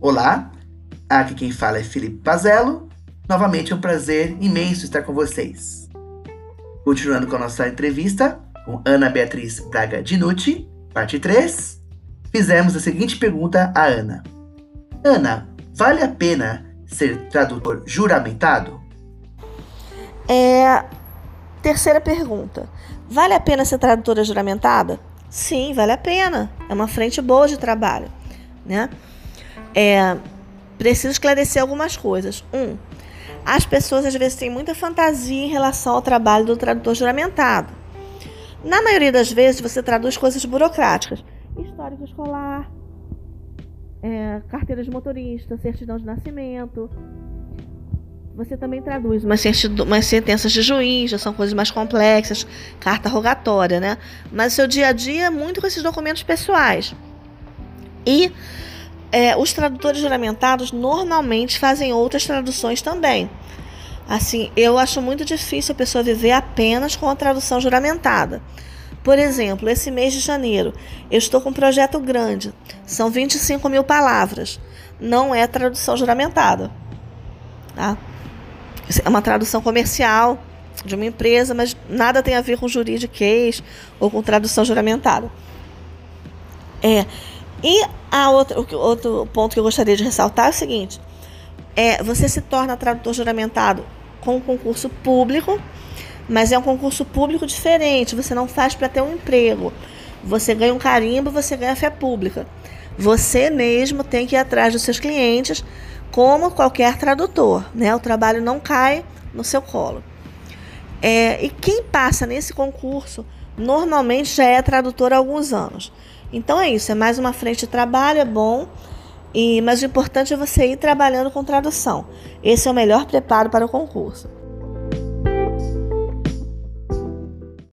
Olá, aqui quem fala é Felipe Pazello. Novamente é um prazer imenso estar com vocês. Continuando com a nossa entrevista com Ana Beatriz Braga Dinucci, parte 3, fizemos a seguinte pergunta a Ana: Ana, vale a pena ser tradutor juramentado? É. Terceira pergunta: vale a pena ser tradutora juramentada? Sim, vale a pena. É uma frente boa de trabalho, né? É, preciso esclarecer algumas coisas. Um, as pessoas às vezes têm muita fantasia em relação ao trabalho do tradutor juramentado. Na maioria das vezes, você traduz coisas burocráticas: histórico escolar, é, carteira de motorista, certidão de nascimento. Você também traduz umas, sentenças de juiz, já são coisas mais complexas, carta rogatória, né? Mas o seu dia a dia é muito com esses documentos pessoais. E é, os tradutores juramentados normalmente fazem outras traduções também. Assim, eu acho muito difícil a pessoa viver apenas com a tradução juramentada. Por exemplo, esse mês de janeiro, eu estou com um projeto grande, são 25 mil palavras. Não é tradução juramentada. Tá? É uma tradução comercial de uma empresa, mas nada tem a ver com juridiquês ou com tradução juramentada. É, e a outro ponto que eu gostaria de ressaltar é o seguinte: é, você se torna tradutor juramentado com um concurso público, mas é um concurso público diferente. Você não faz para ter um emprego. Você ganha um carimbo, você ganha fé pública. Você mesmo tem que ir atrás dos seus clientes, como qualquer tradutor. Né? O trabalho não cai no seu colo. É, e quem passa nesse concurso normalmente já é tradutor há alguns anos. Então é isso, é mais uma frente de trabalho, é bom, e mas o importante é você ir trabalhando com tradução. Esse é o melhor preparo para o concurso.